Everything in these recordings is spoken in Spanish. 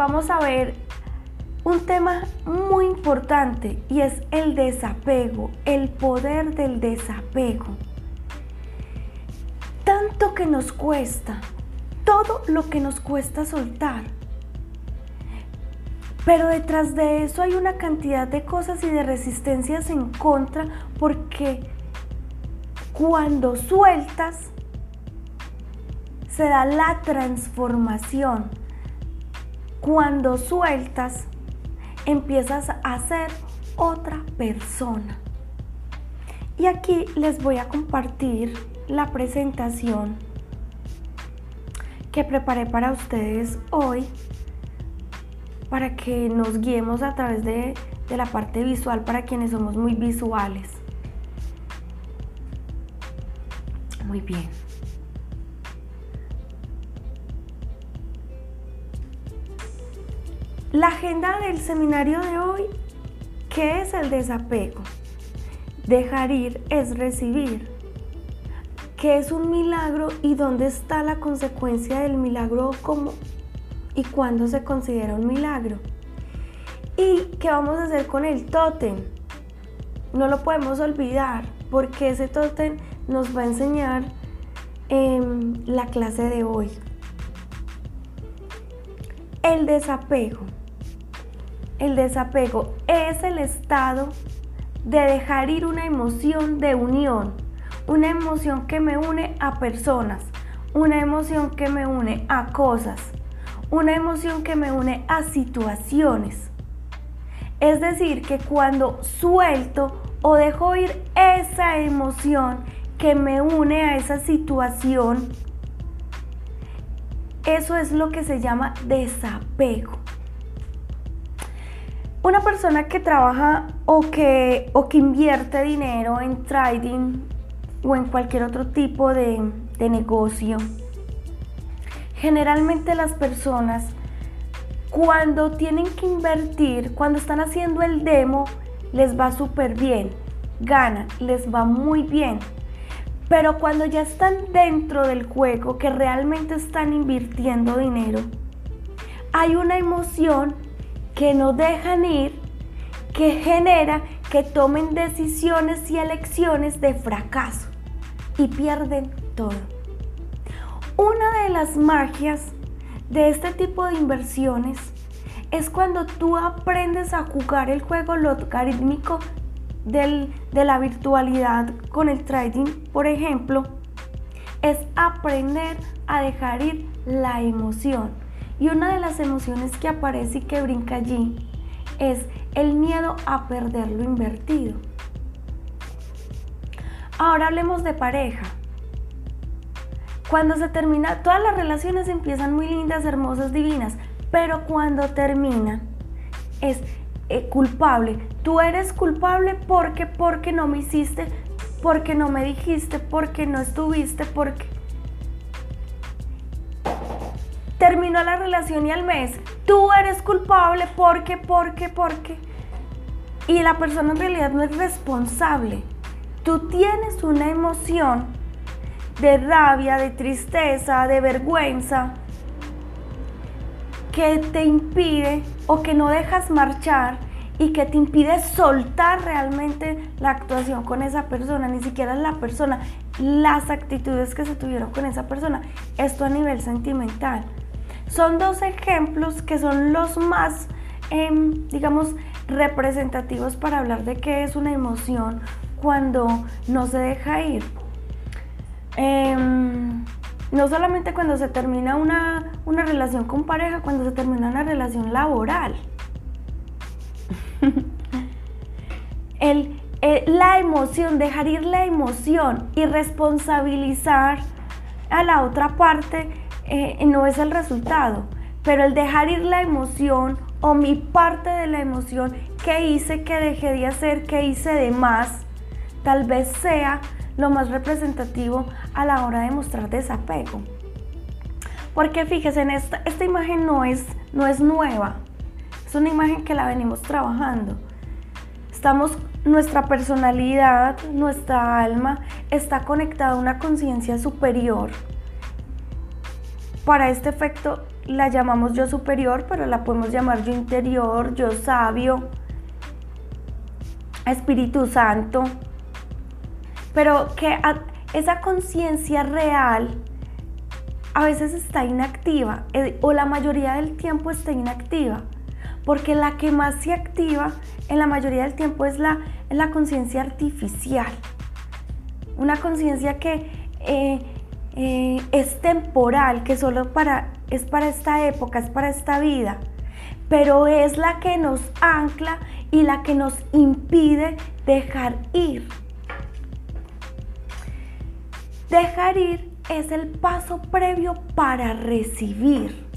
vamos a ver un tema muy importante y es el desapego, el poder del desapego. Tanto que nos cuesta, todo lo que nos cuesta soltar. Pero detrás de eso hay una cantidad de cosas y de resistencias en contra porque cuando sueltas se da la transformación. Cuando sueltas empiezas a ser otra persona. Y aquí les voy a compartir la presentación que preparé para ustedes hoy para que nos guiemos a través de, de la parte visual para quienes somos muy visuales. Muy bien. La agenda del seminario de hoy, ¿qué es el desapego? Dejar ir es recibir. ¿Qué es un milagro y dónde está la consecuencia del milagro como y cuándo se considera un milagro? ¿Y qué vamos a hacer con el tótem? No lo podemos olvidar porque ese tótem nos va a enseñar en la clase de hoy. El desapego. El desapego es el estado de dejar ir una emoción de unión, una emoción que me une a personas, una emoción que me une a cosas, una emoción que me une a situaciones. Es decir, que cuando suelto o dejo ir esa emoción que me une a esa situación, eso es lo que se llama desapego. Una persona que trabaja o que, o que invierte dinero en trading o en cualquier otro tipo de, de negocio, generalmente las personas cuando tienen que invertir, cuando están haciendo el demo, les va súper bien, ganan, les va muy bien. Pero cuando ya están dentro del juego, que realmente están invirtiendo dinero, hay una emoción que no dejan ir, que genera que tomen decisiones y elecciones de fracaso y pierden todo. Una de las magias de este tipo de inversiones es cuando tú aprendes a jugar el juego logarítmico del, de la virtualidad con el trading, por ejemplo, es aprender a dejar ir la emoción. Y una de las emociones que aparece y que brinca allí es el miedo a perder lo invertido. Ahora hablemos de pareja. Cuando se termina, todas las relaciones empiezan muy lindas, hermosas, divinas, pero cuando terminan es eh, culpable. Tú eres culpable porque, porque no me hiciste, porque no me dijiste, porque no estuviste, porque... Terminó la relación y al mes, tú eres culpable porque, porque, porque... Y la persona en realidad no es responsable. Tú tienes una emoción de rabia, de tristeza, de vergüenza, que te impide o que no dejas marchar y que te impide soltar realmente la actuación con esa persona, ni siquiera la persona, las actitudes que se tuvieron con esa persona. Esto a nivel sentimental. Son dos ejemplos que son los más, em, digamos, representativos para hablar de qué es una emoción cuando no se deja ir. Em, no solamente cuando se termina una, relación con pareja, cuando se termina una relación laboral. el, la emoción, dejar ir la emoción y responsabilizar a la otra parte eh, no es el resultado, pero el dejar ir la emoción o mi parte de la emoción que hice, que dejé de hacer, que hice de más, tal vez sea lo más representativo a la hora de mostrar desapego. Porque fíjese, en esta, esta imagen no es, no es nueva, es una imagen que la venimos trabajando. Estamos, nuestra personalidad, nuestra alma está conectada a una conciencia superior. Para este efecto la llamamos yo superior, pero la podemos llamar yo interior, yo sabio, Espíritu Santo. Pero que esa conciencia real a veces está inactiva eh, o la mayoría del tiempo está inactiva. Porque la que más se activa en la mayoría del tiempo es la, la conciencia artificial. Una conciencia que eh, eh, es temporal, que solo para, es para esta época, es para esta vida, pero es la que nos ancla y la que nos impide dejar ir. Dejar ir es el paso previo para recibir.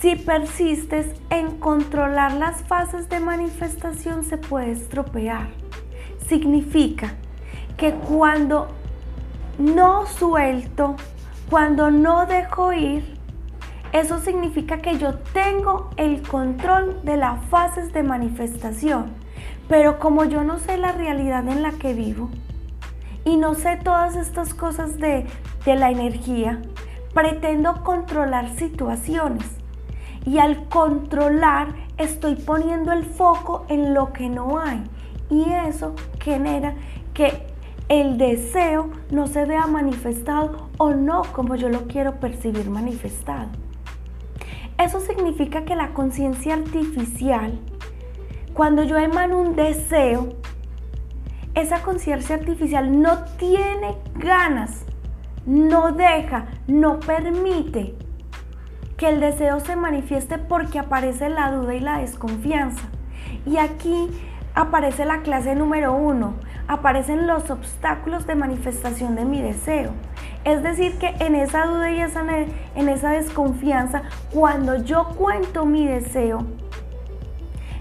Si persistes en controlar las fases de manifestación se puede estropear. Significa que cuando no suelto, cuando no dejo ir, eso significa que yo tengo el control de las fases de manifestación. Pero como yo no sé la realidad en la que vivo y no sé todas estas cosas de, de la energía, pretendo controlar situaciones. Y al controlar estoy poniendo el foco en lo que no hay. Y eso genera que el deseo no se vea manifestado o no como yo lo quiero percibir manifestado. Eso significa que la conciencia artificial, cuando yo emano un deseo, esa conciencia artificial no tiene ganas, no deja, no permite que el deseo se manifieste porque aparece la duda y la desconfianza. Y aquí aparece la clase número uno, aparecen los obstáculos de manifestación de mi deseo. Es decir, que en esa duda y en esa desconfianza, cuando yo cuento mi deseo,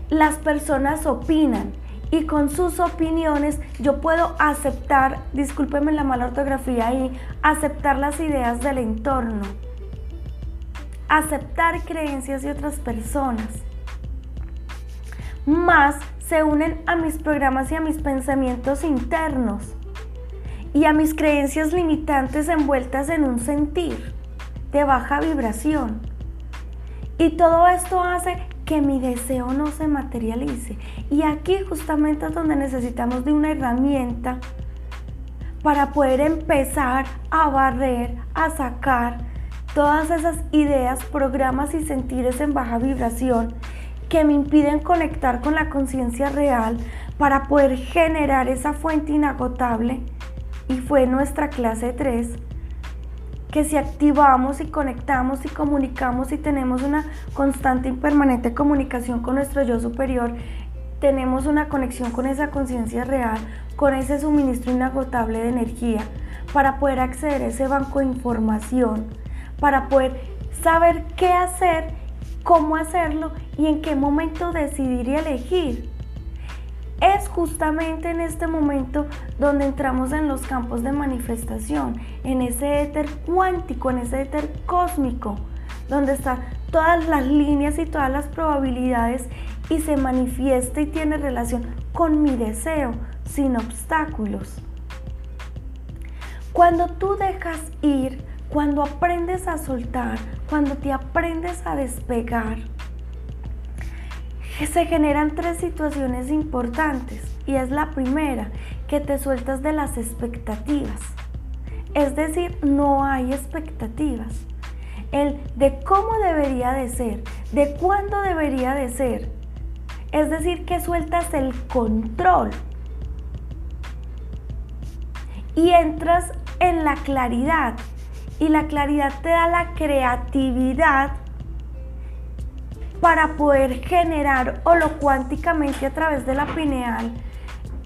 las personas opinan y con sus opiniones yo puedo aceptar, discúlpeme la mala ortografía ahí, aceptar las ideas del entorno, aceptar creencias de otras personas. Más se unen a mis programas y a mis pensamientos internos y a mis creencias limitantes envueltas en un sentir de baja vibración. Y todo esto hace que mi deseo no se materialice. Y aquí justamente es donde necesitamos de una herramienta para poder empezar a barrer, a sacar todas esas ideas, programas y sentires en baja vibración que me impiden conectar con la conciencia real para poder generar esa fuente inagotable. Y fue nuestra clase 3, que si activamos y conectamos y comunicamos y tenemos una constante y permanente comunicación con nuestro yo superior, tenemos una conexión con esa conciencia real, con ese suministro inagotable de energía, para poder acceder a ese banco de información, para poder saber qué hacer cómo hacerlo y en qué momento decidir y elegir. Es justamente en este momento donde entramos en los campos de manifestación, en ese éter cuántico, en ese éter cósmico, donde están todas las líneas y todas las probabilidades y se manifiesta y tiene relación con mi deseo, sin obstáculos. Cuando tú dejas ir, cuando aprendes a soltar, cuando te aprendes a despegar, se generan tres situaciones importantes. Y es la primera, que te sueltas de las expectativas. Es decir, no hay expectativas. El de cómo debería de ser, de cuándo debería de ser. Es decir, que sueltas el control. Y entras en la claridad, y la claridad te da la creatividad para poder generar cuánticamente a través de la pineal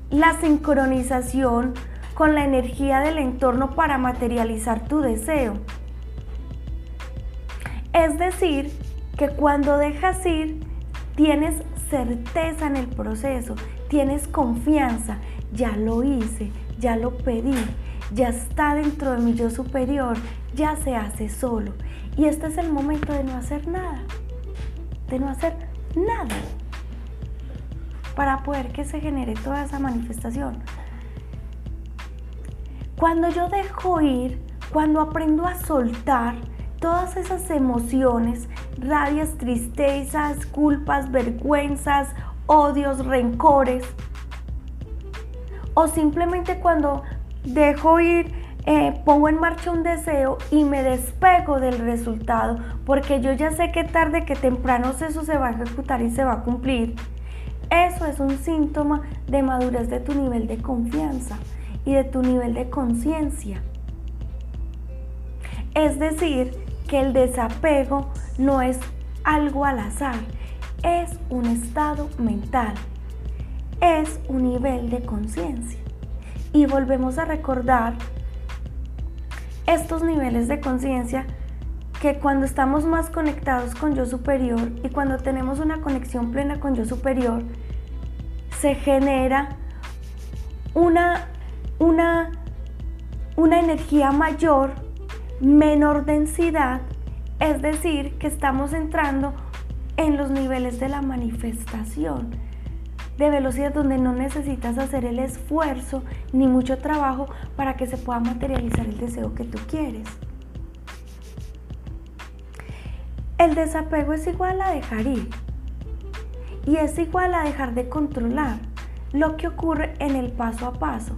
la sincronización con la energía del entorno para materializar tu deseo. Es decir, que cuando dejas ir, tienes certeza en el proceso, tienes confianza, ya lo hice, ya lo pedí, ya está dentro de mi yo superior, ya se hace solo. Y este es el momento de no hacer nada, de no hacer nada para poder que se genere toda esa manifestación. Cuando yo dejo ir, Cuando aprendo a soltar todas esas emociones, rabias, tristezas, culpas, vergüenzas, odios, rencores, o simplemente cuando dejo ir, eh, pongo en marcha un deseo y me despego del resultado, porque yo ya sé que tarde que temprano eso se va a ejecutar y se va a cumplir. Eso es un síntoma de madurez de tu nivel de confianza y de tu nivel de conciencia. Es decir, que el desapego no es algo al azar, es un estado mental, es un nivel de conciencia. Y volvemos a recordar estos niveles de conciencia que cuando estamos más conectados con yo superior y cuando tenemos una conexión plena con yo superior, se genera una, una, una energía mayor, menor densidad, es decir, que estamos entrando en los niveles de la manifestación, de velocidad donde no necesitas hacer el esfuerzo ni mucho trabajo para que se pueda materializar el deseo que tú quieres. El desapego es igual a dejar ir y es igual a dejar de controlar lo que ocurre en el paso a paso.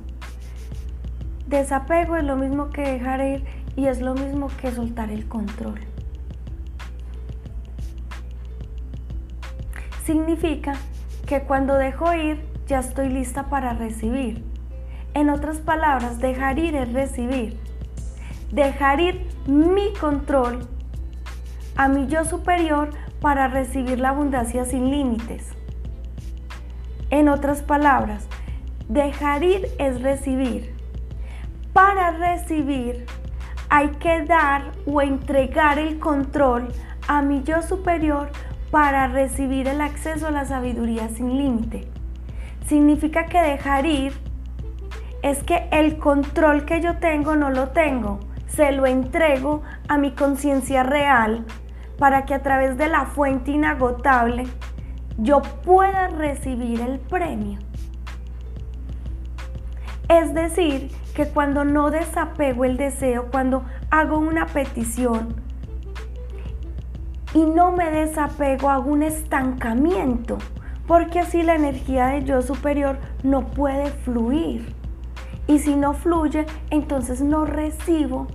Desapego es lo mismo que dejar ir y es lo mismo que soltar el control. Significa que cuando dejo ir ya estoy lista para recibir. En otras palabras, dejar ir es recibir. Dejar ir mi control a mi yo superior para recibir la abundancia sin límites. En otras palabras, dejar ir es recibir. Para recibir hay que dar o entregar el control a mi yo superior para recibir el acceso a la sabiduría sin límite. Significa que dejar ir es que el control que yo tengo no lo tengo, se lo entrego a mi conciencia real para que a través de la fuente inagotable yo pueda recibir el premio. Es decir, que cuando no desapego el deseo, cuando hago una petición y no me desapego, hago un estancamiento, porque así la energía de yo superior no puede fluir. Y si no fluye, entonces no recibo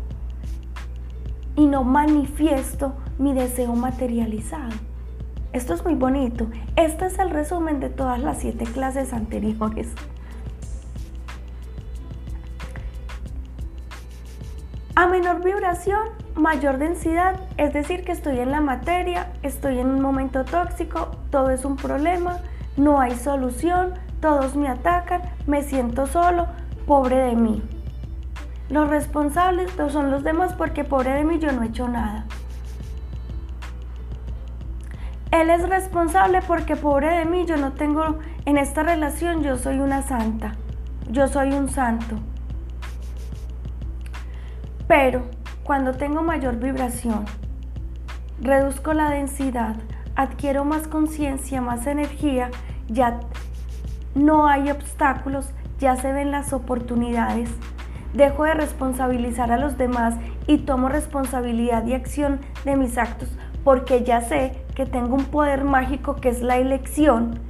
y no manifiesto mi deseo materializado. Esto es muy bonito. Este es el resumen de todas las siete clases anteriores. A menor vibración, mayor densidad, es decir, que estoy en la materia, estoy en un momento tóxico, todo es un problema, no hay solución, todos me atacan, me siento solo, pobre de mí. Los responsables son los demás porque pobre de mí yo no he hecho nada. Él es responsable porque pobre de mí, yo no tengo, en esta relación yo soy una santa, yo soy un santo. Pero cuando tengo mayor vibración, reduzco la densidad, adquiero más conciencia, más energía, ya no hay obstáculos, ya se ven las oportunidades, dejo de responsabilizar a los demás y tomo responsabilidad y acción de mis actos porque ya sé que tengo un poder mágico que es la elección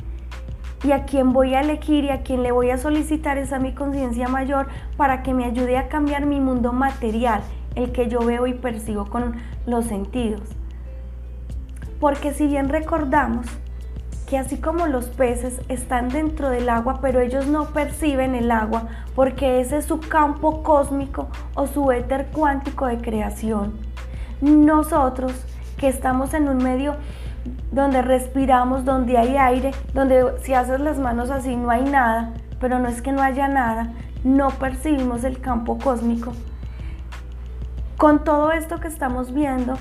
y a quien voy a elegir y a quien le voy a solicitar es a mi conciencia mayor para que me ayude a cambiar mi mundo material, el que yo veo y percibo con los sentidos. Porque si bien recordamos que así como los peces están dentro del agua, pero ellos no perciben el agua porque ese es su campo cósmico o su éter cuántico de creación, nosotros que estamos en un medio donde respiramos, donde hay aire, donde si haces las manos así no hay nada, pero no es que no haya nada, no percibimos el campo cósmico. Con todo esto que estamos viendo,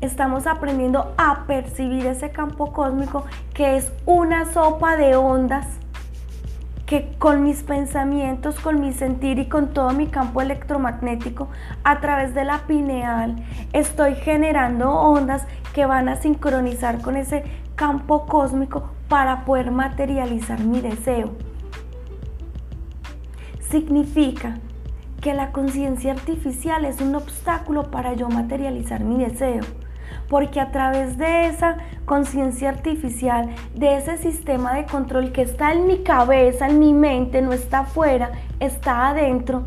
estamos aprendiendo a percibir ese campo cósmico que es una sopa de ondas que con mis pensamientos, con mi sentir y con todo mi campo electromagnético a través de la pineal estoy generando ondas que van a sincronizar con ese campo cósmico para poder materializar mi deseo. Significa que la conciencia artificial es un obstáculo para yo materializar mi deseo. Porque a través de esa conciencia artificial, de ese sistema de control que está en mi cabeza, en mi mente, no está afuera, está adentro,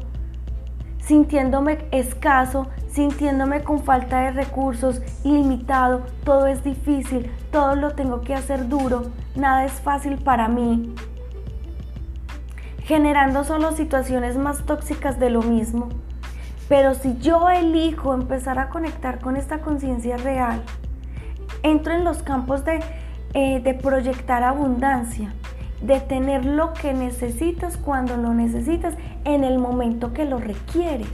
sintiéndome escaso, sintiéndome con falta de recursos, limitado, todo es difícil, todo lo tengo que hacer duro, nada es fácil para mí, generando solo situaciones más tóxicas de lo mismo. Pero si yo elijo empezar a conectar con esta conciencia real, entro en los campos de, eh, de proyectar abundancia, de tener lo que necesitas cuando lo necesitas en el momento que lo requieres.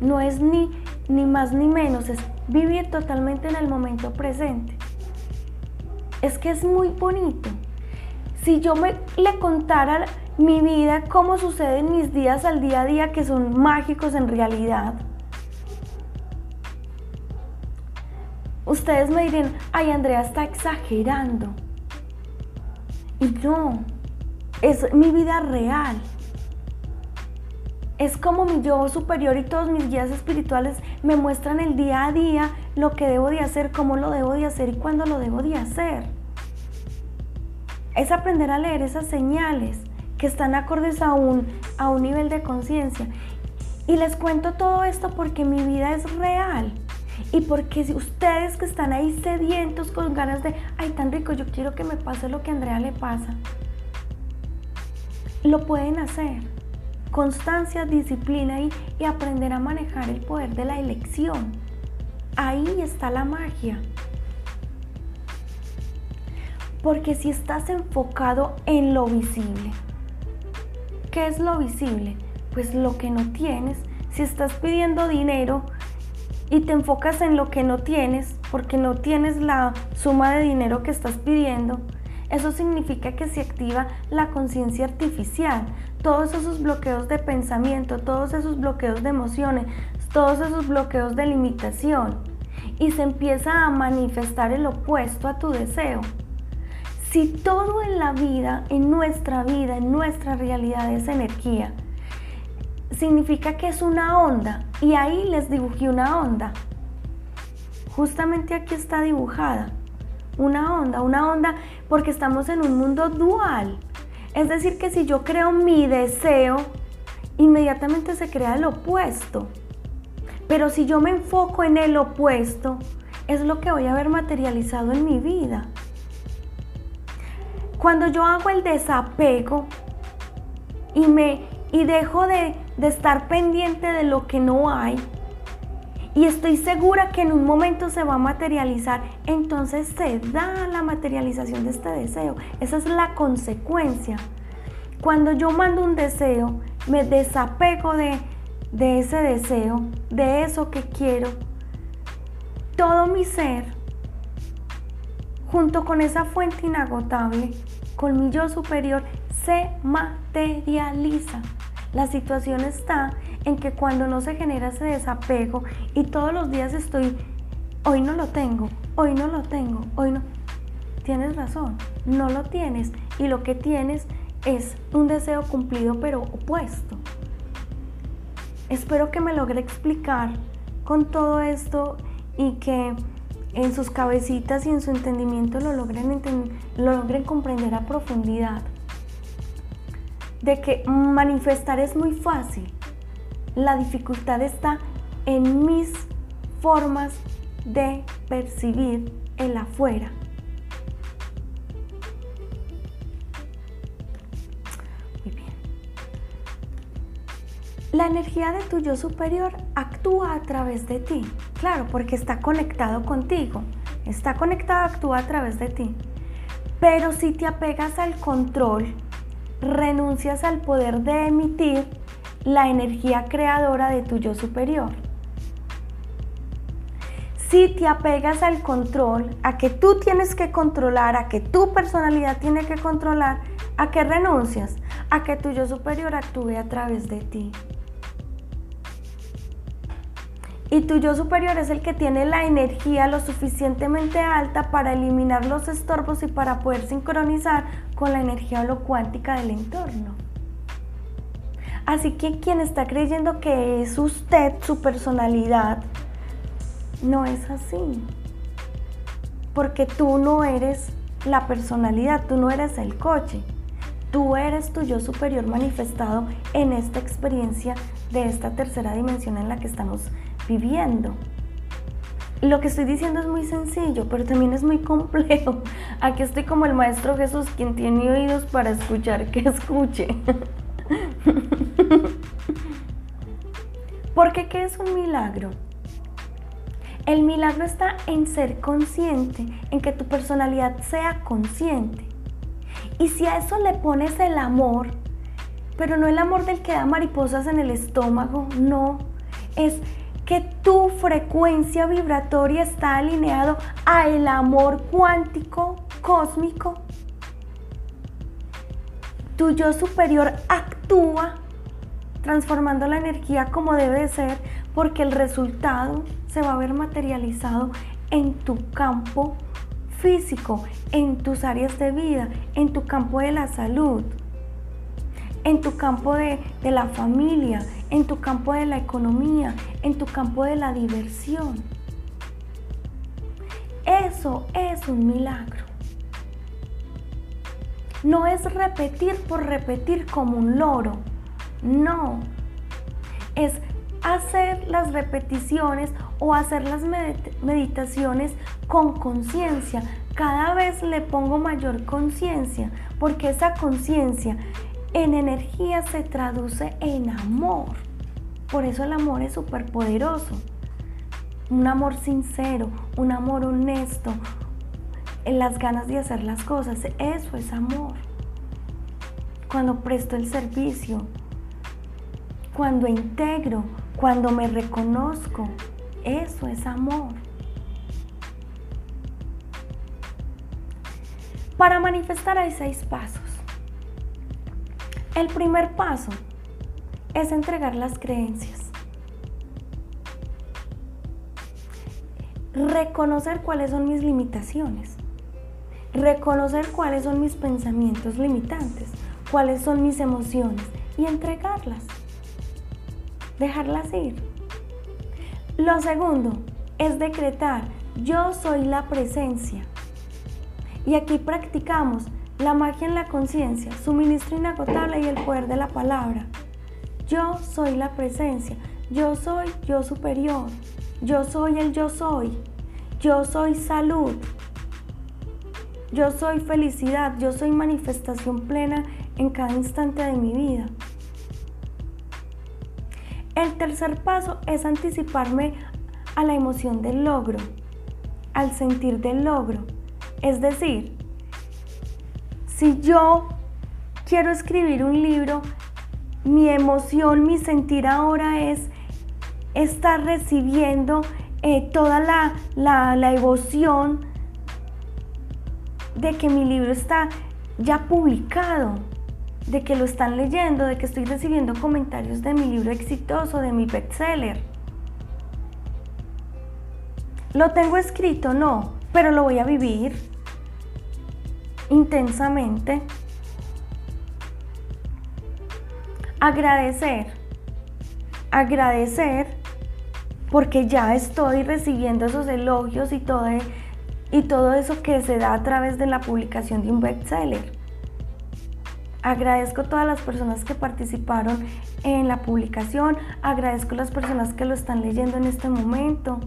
No es ni, ni más ni menos, es vivir totalmente en el momento presente. Es que es muy bonito. Si yo me le contara mi vida, cómo suceden mis días al día a día que son mágicos en realidad, ustedes me dirían, ay Andrea está exagerando. Y no, es mi vida real. Es como mi yo superior y todos mis guías espirituales me muestran el día a día lo que debo de hacer, cómo lo debo de hacer y cuándo lo debo de hacer. Es aprender a leer esas señales que están acordes a un, a un nivel de conciencia. Y les cuento todo esto porque mi vida es real. Y porque si ustedes que están ahí sedientos con ganas de, ay, tan rico, yo quiero que me pase lo que a Andrea le pasa, lo pueden hacer constancia, disciplina y, y aprender a manejar el poder de la elección. Ahí está la magia. Porque si estás enfocado en lo visible, ¿qué es lo visible? Pues lo que no tienes. Si estás pidiendo dinero y te enfocas en lo que no tienes, porque no tienes la suma de dinero que estás pidiendo, eso significa que se activa la conciencia artificial, todos esos bloqueos de pensamiento, todos esos bloqueos de emociones, todos esos bloqueos de limitación y se empieza a manifestar el opuesto a tu deseo. Si todo en la vida, en nuestra vida, en nuestra realidad es energía, significa que es una onda y ahí les dibujé una onda. Justamente aquí está dibujada una onda, una onda porque estamos en un mundo dual. Es decir, que si yo creo mi deseo, inmediatamente se crea el opuesto. Pero si yo me enfoco en el opuesto, es lo que voy a ver materializado en mi vida. Cuando yo hago el desapego y me y dejo de, de estar pendiente de lo que no hay, y estoy segura que en un momento se va a materializar, entonces se da la materialización de este deseo. Esa es la consecuencia. Cuando yo mando un deseo, me desapego de, de ese deseo, de eso que quiero, todo mi ser, junto con esa fuente inagotable, con mi yo superior, se materializa. La situación está en que cuando no se genera ese desapego y todos los días estoy, hoy no lo tengo, hoy no lo tengo, hoy no. Tienes razón, no lo tienes y lo que tienes es un deseo cumplido pero opuesto. Espero que me logre explicar con todo esto y que en sus cabecitas y en su entendimiento lo logren, lo logren comprender a profundidad de que manifestar es muy fácil. La dificultad está en mis formas de percibir el afuera. Muy bien. La energía de tu yo superior actúa a través de ti. Claro, porque está conectado contigo. Está conectado, actúa a través de ti. Pero si te apegas al control, renuncias al poder de emitir la energía creadora de tu yo superior. Si te apegas al control, a que tú tienes que controlar, a que tu personalidad tiene que controlar, ¿a qué renuncias? A que tu yo superior actúe a través de ti. Y tu yo superior es el que tiene la energía lo suficientemente alta para eliminar los estorbos y para poder sincronizar con la energía holocuántica del entorno. Así que quien está creyendo que es usted, su personalidad, no es así. Porque tú no eres la personalidad, tú no eres el coche. Tú eres tu yo superior manifestado en esta experiencia de esta tercera dimensión en la que estamos viviendo. Lo que estoy diciendo es muy sencillo, pero también es muy complejo. Aquí estoy como el Maestro Jesús, quien tiene oídos para escuchar, que escuche. Porque ¿qué es un milagro? El milagro está en ser consciente, en que tu personalidad sea consciente. Y si a eso le pones el amor, pero no el amor del que da mariposas en el estómago, no, es que tu frecuencia vibratoria está alineado a el amor cuántico cósmico. Tu yo superior actúa transformando la energía como debe de ser porque el resultado se va a ver materializado en tu campo físico, en tus áreas de vida, en tu campo de la salud, en tu campo de, de la familia, en tu campo de la economía, en tu campo de la diversión. Eso es un milagro. No es repetir por repetir como un loro. No. Es hacer las repeticiones o hacer las meditaciones con conciencia. Cada vez le pongo mayor conciencia porque esa conciencia en energía se traduce en amor. Por eso el amor es súper poderoso. Un amor sincero, un amor honesto, las ganas de hacer las cosas. Eso es amor. Cuando presto el servicio, cuando integro, cuando me reconozco, eso es amor. Para manifestar hay seis pasos. El primer paso es entregar las creencias. Reconocer cuáles son mis limitaciones. Reconocer cuáles son mis pensamientos limitantes, cuáles son mis emociones y entregarlas dejarlas ir. Lo segundo es decretar, yo soy la presencia. Y aquí practicamos la magia en la conciencia, suministro inagotable y el poder de la palabra. Yo soy la presencia, yo soy yo superior, yo soy el yo soy, yo soy salud, yo soy felicidad, yo soy manifestación plena en cada instante de mi vida. El tercer paso es anticiparme a la emoción del logro, al sentir del logro. Es decir, si yo quiero escribir un libro, mi emoción, mi sentir ahora es estar recibiendo eh, toda la, la, la emoción de que mi libro está ya publicado de que lo están leyendo, de que estoy recibiendo comentarios de mi libro exitoso, de mi bestseller. ¿Lo tengo escrito? No, pero lo voy a vivir intensamente. Agradecer. Agradecer porque ya estoy recibiendo esos elogios y todo, y todo eso que se da a través de la publicación de un bestseller. Agradezco a todas las personas que participaron en la publicación, agradezco a las personas que lo están leyendo en este momento.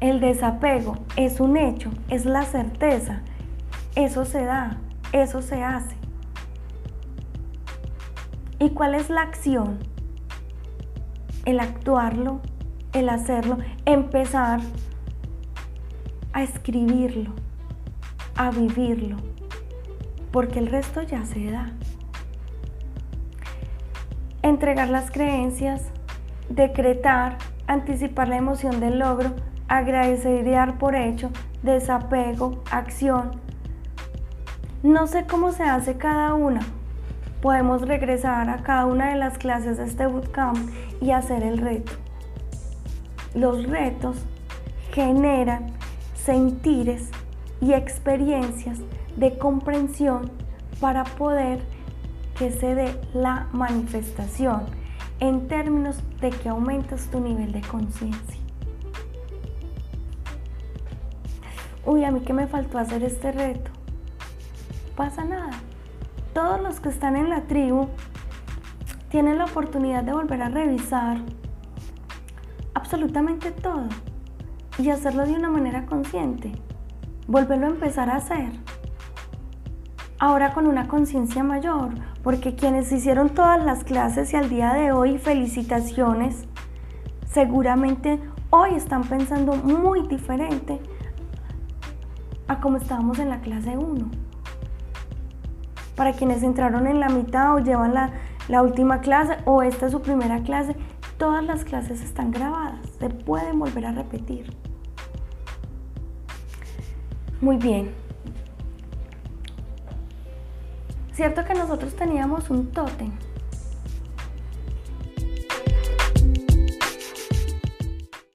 El desapego es un hecho, es la certeza. Eso se da, eso se hace. ¿Y cuál es la acción? El actuarlo, el hacerlo, empezar a escribirlo, a vivirlo porque el resto ya se da. Entregar las creencias, decretar, anticipar la emoción del logro, agradecer y dar por hecho, desapego, acción. No sé cómo se hace cada una. Podemos regresar a cada una de las clases de este bootcamp y hacer el reto. Los retos generan sentires y experiencias de comprensión para poder que se dé la manifestación en términos de que aumentas tu nivel de conciencia. Uy, a mí que me faltó hacer este reto. Pasa nada. Todos los que están en la tribu tienen la oportunidad de volver a revisar absolutamente todo y hacerlo de una manera consciente. Volverlo a empezar a hacer. Ahora con una conciencia mayor, porque quienes hicieron todas las clases y al día de hoy felicitaciones, seguramente hoy están pensando muy diferente a como estábamos en la clase 1. Para quienes entraron en la mitad o llevan la, última clase o esta es su primera clase, todas las clases están grabadas, se pueden volver a repetir. Muy bien. Cierto que nosotros teníamos un tótem